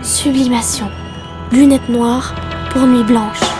Sublimation. Lunettes noires pour nuit blanche.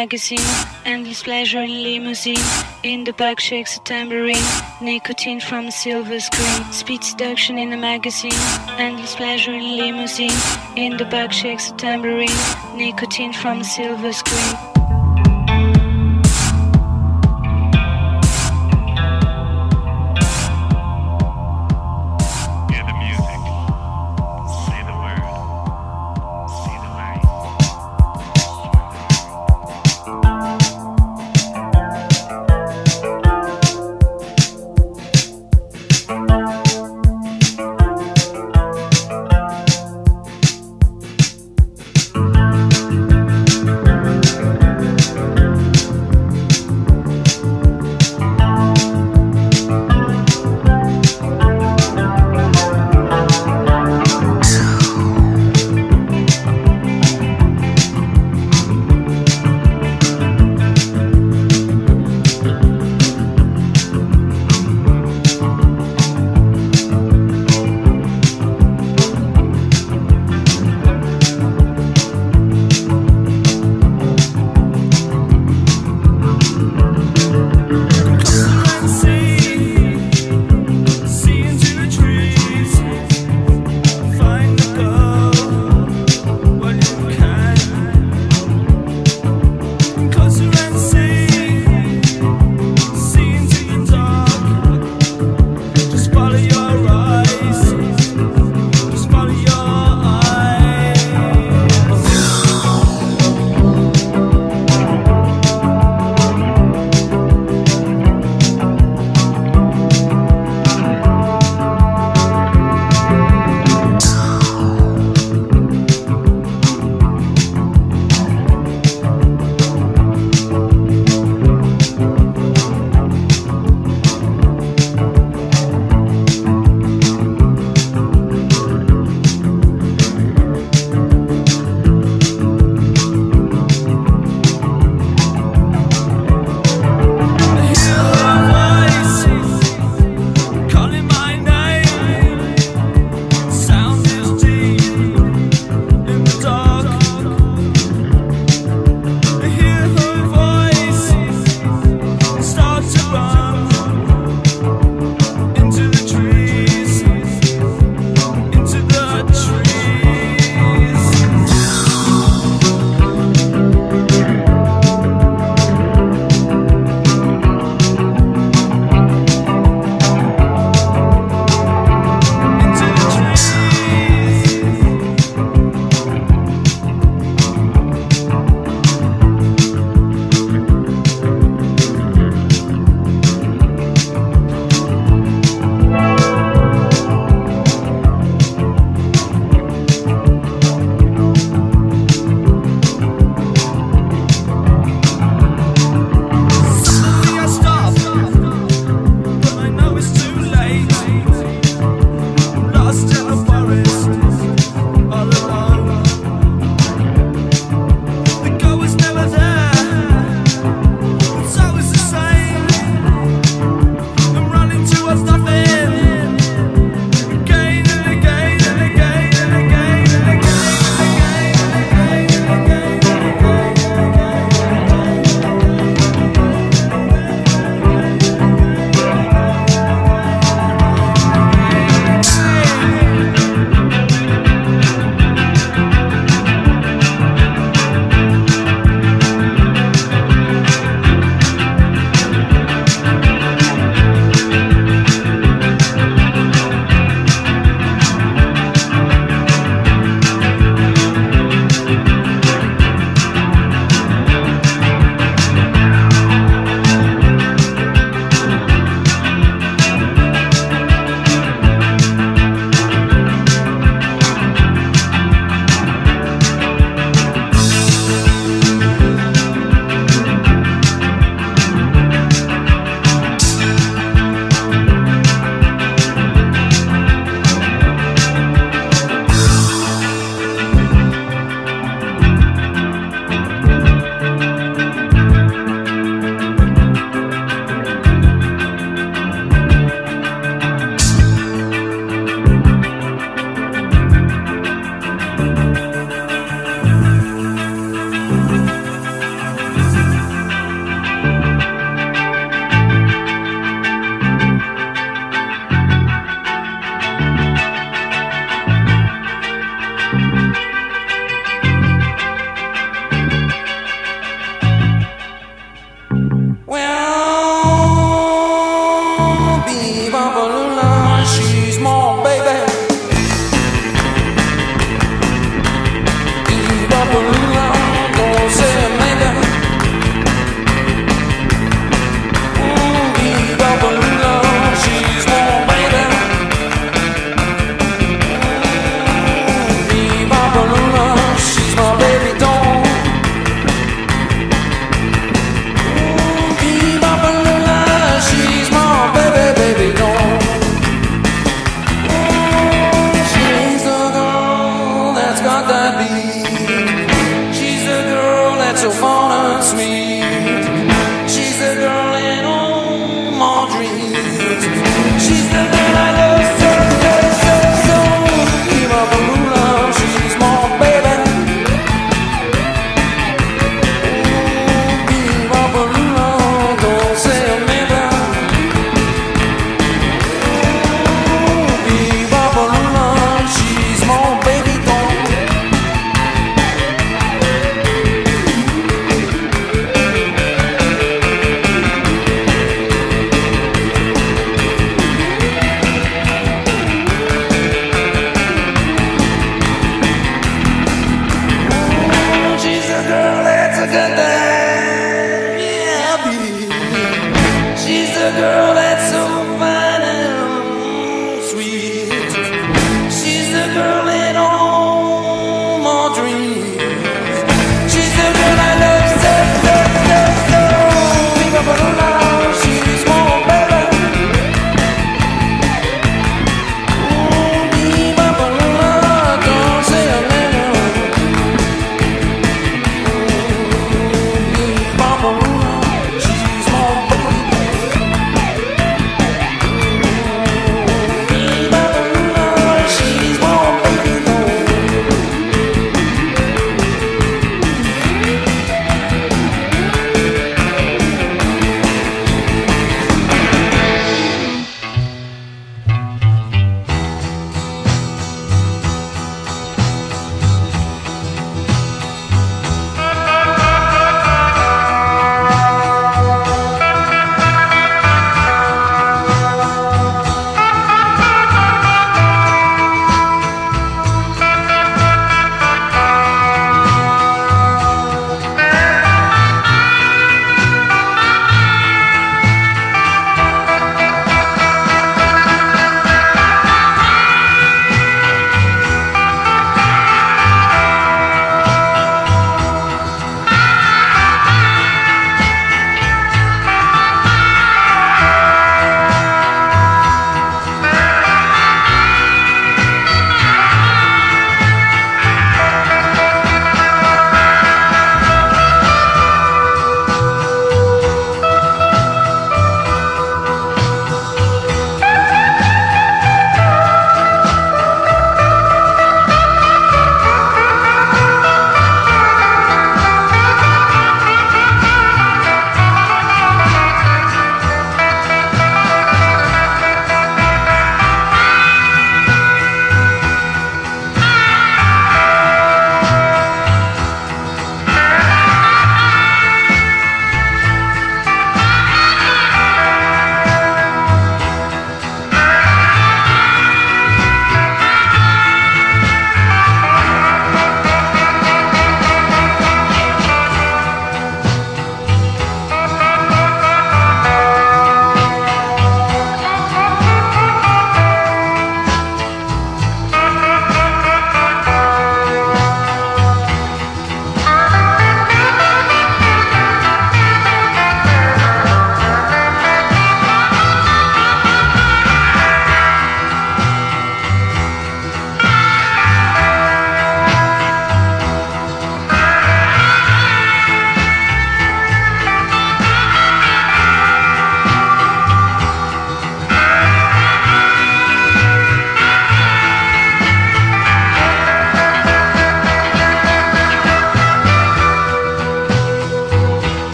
Magazine, endless pleasure in limousine. In the back shakes a tambourine, nicotine from a silver screen. Speed seduction in the magazine, endless pleasure in limousine. In the back shakes a tambourine, nicotine from a silver screen.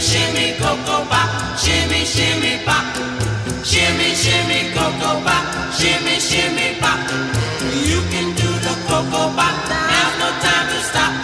shimmy, shimmy, cocoa pop, shimmy, shimmy pop, shimmy, shimmy cocoa pop, shimmy, shimmy pop. You can do the cocoa pop, now's no time to stop.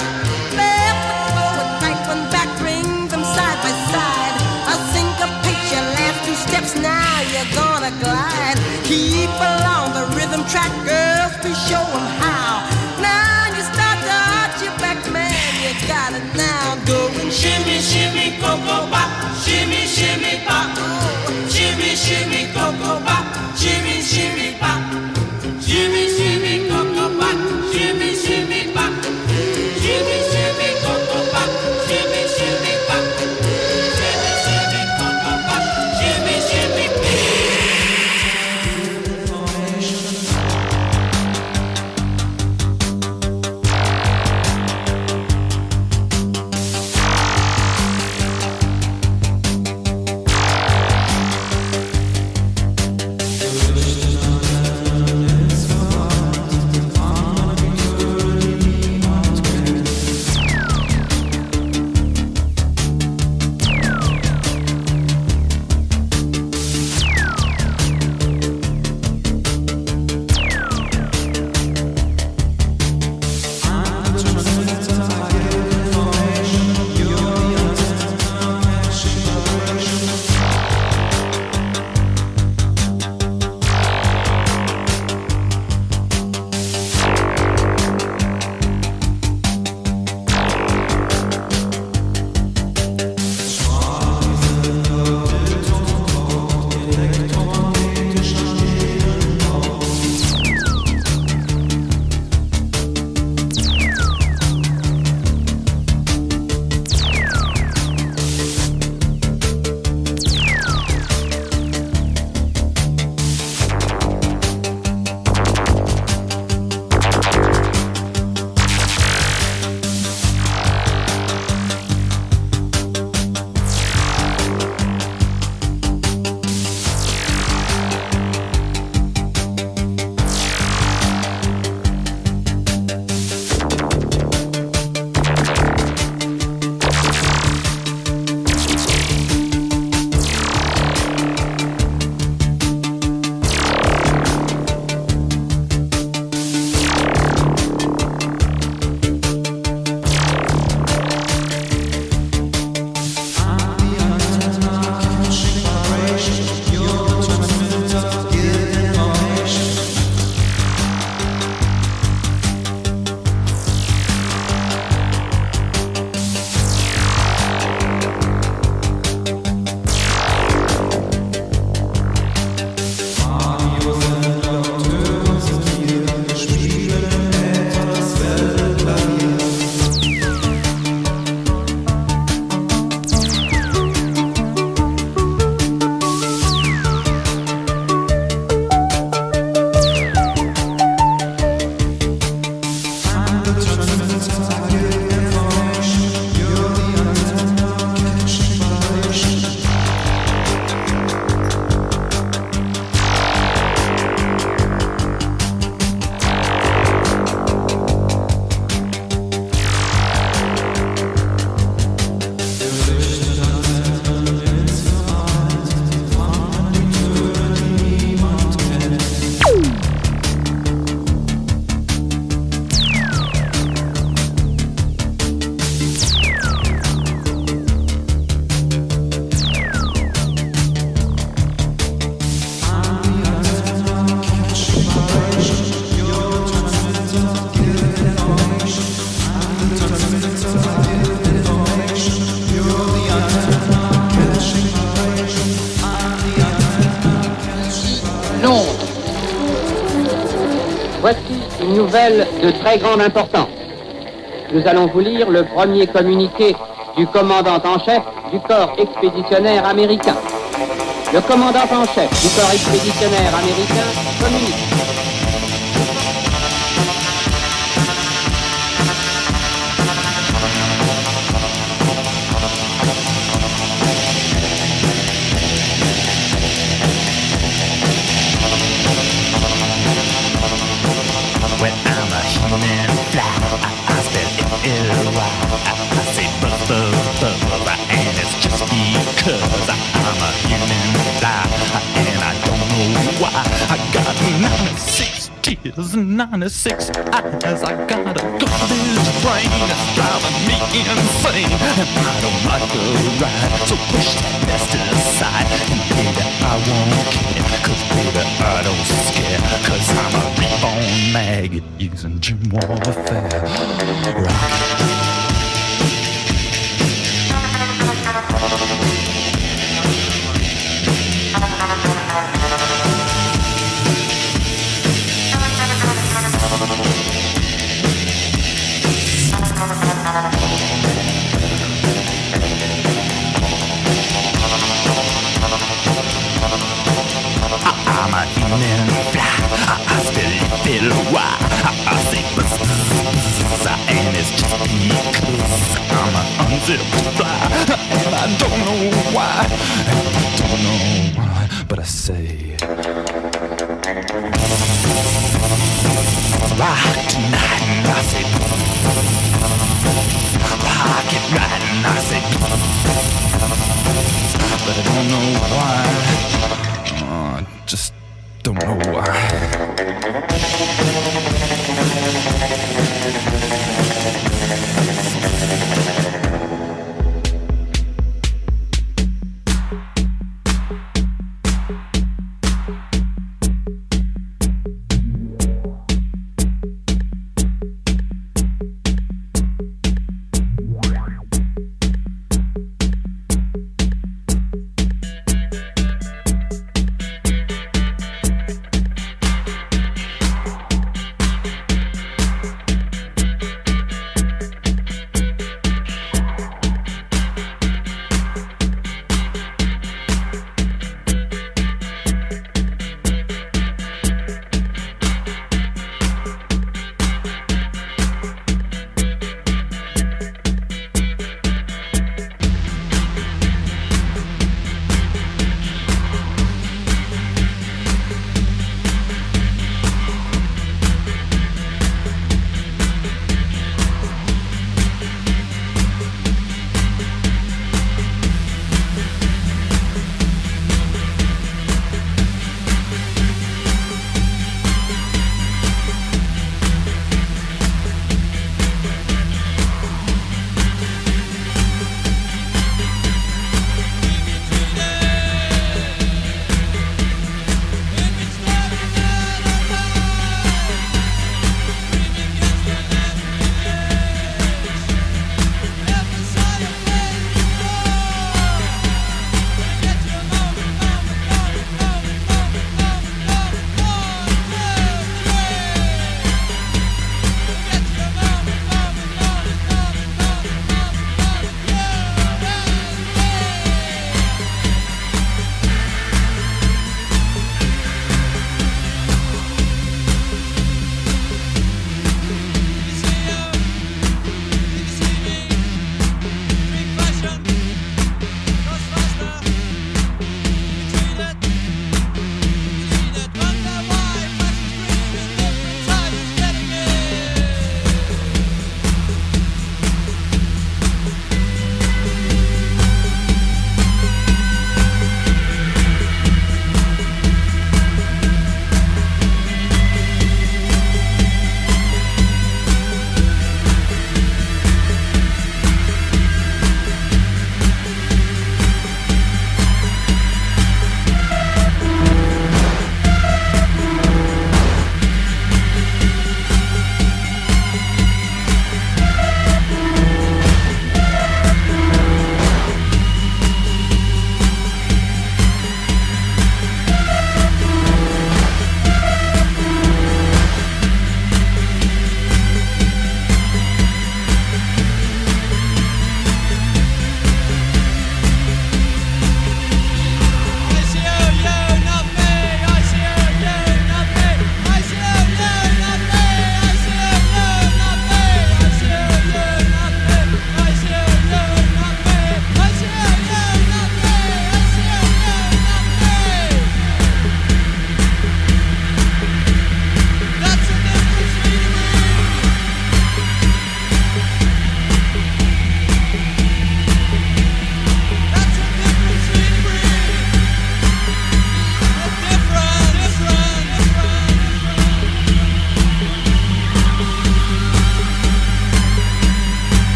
Très grande importance. Nous allons vous lire le premier communiqué du commandant en chef du corps expéditionnaire américain. Le commandant en chef du corps expéditionnaire américain communique. 96 tears and 96 eyes. I got a garbage brain that's driving me insane, and I don't like the ride. So push that mess aside, and baby, I won't care, cause baby, I don't scare, cause I'm a reborn maggot using gym warfare. Rock. I don't know why. But I say, rock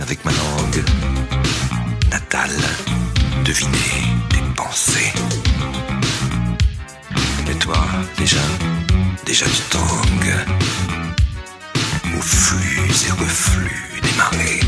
avec ma langue natale, deviner tes pensées. Et toi, déjà, déjà tu tangues au flux et reflux des marées.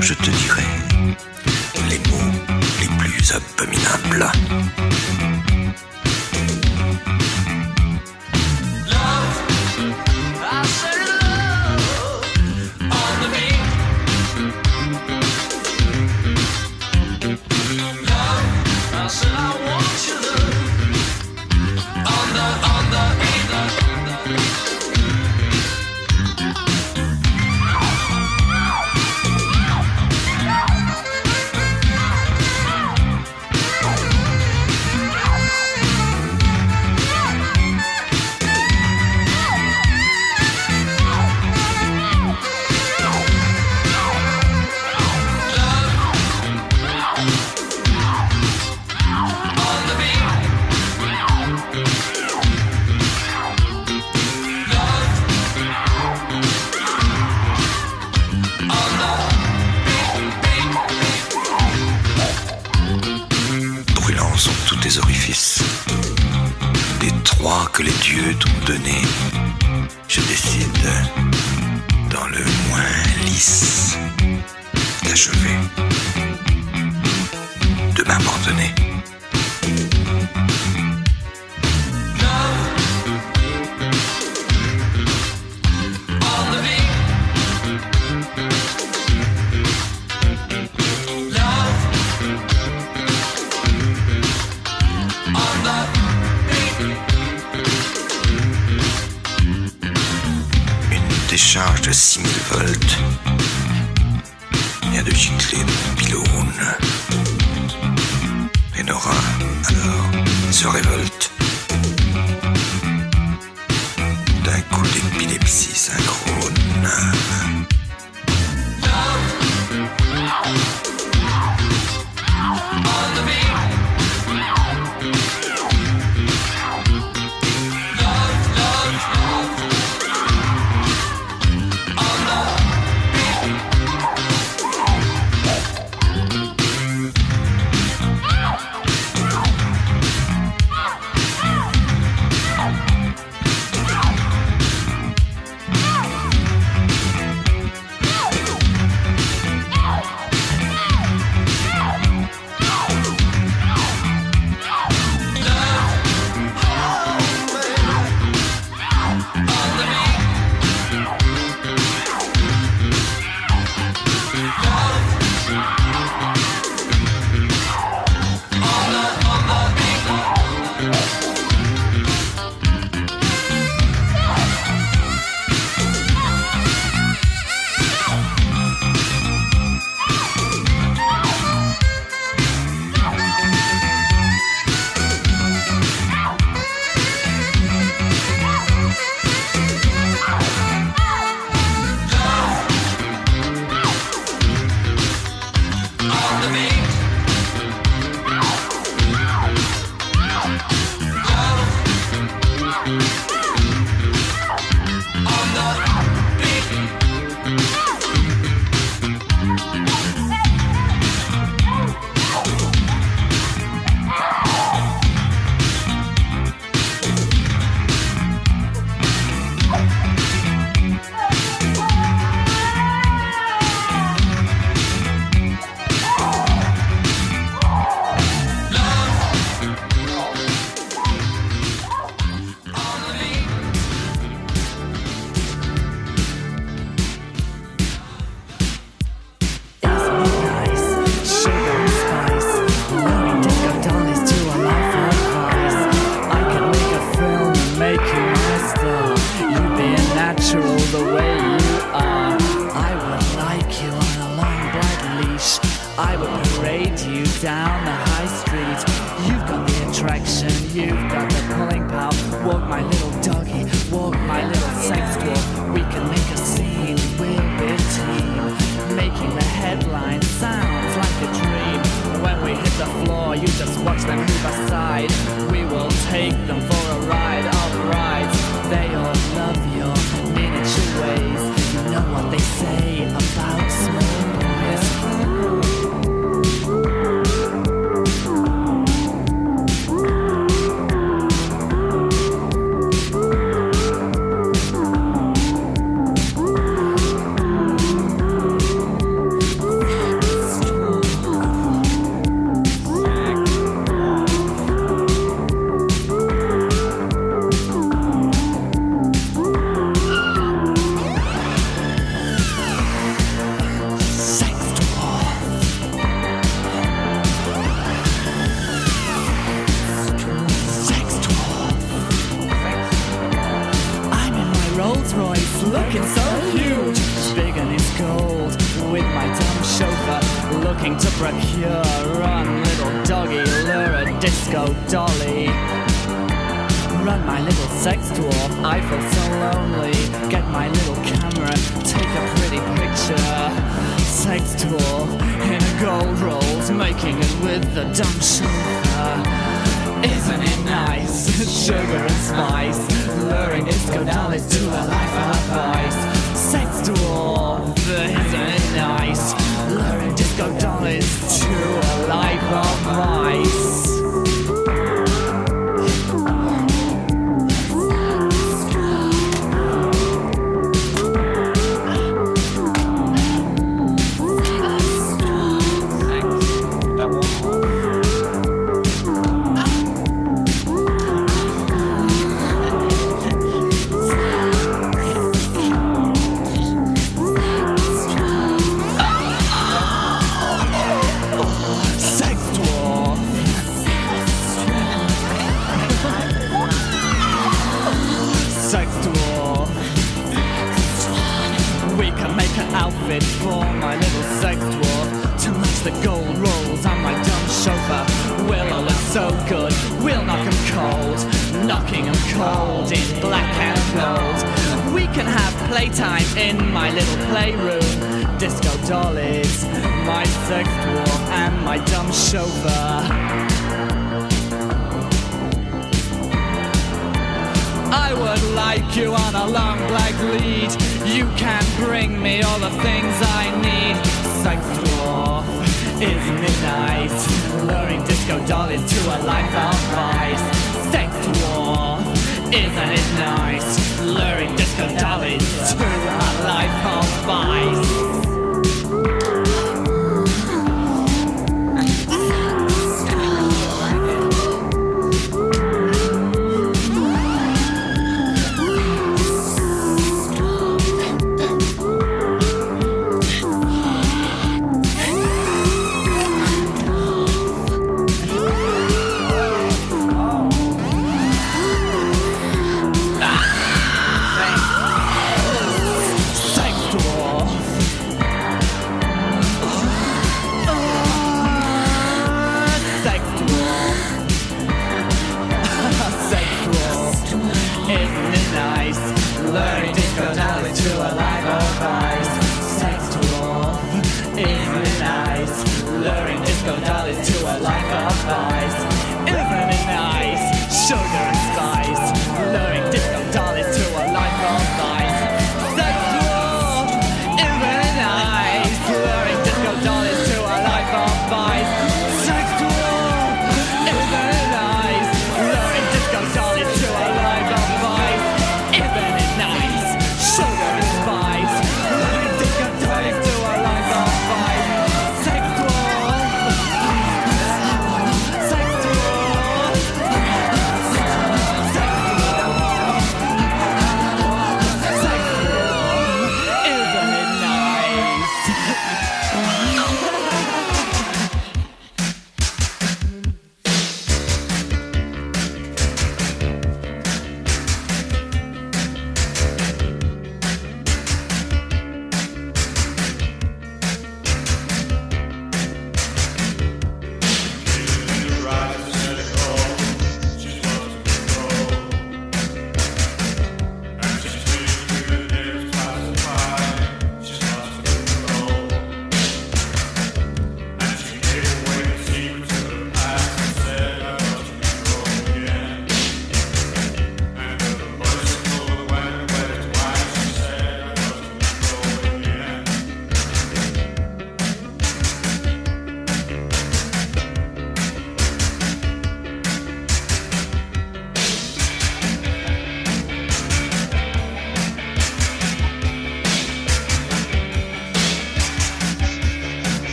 je te dirai les mots les plus abominables.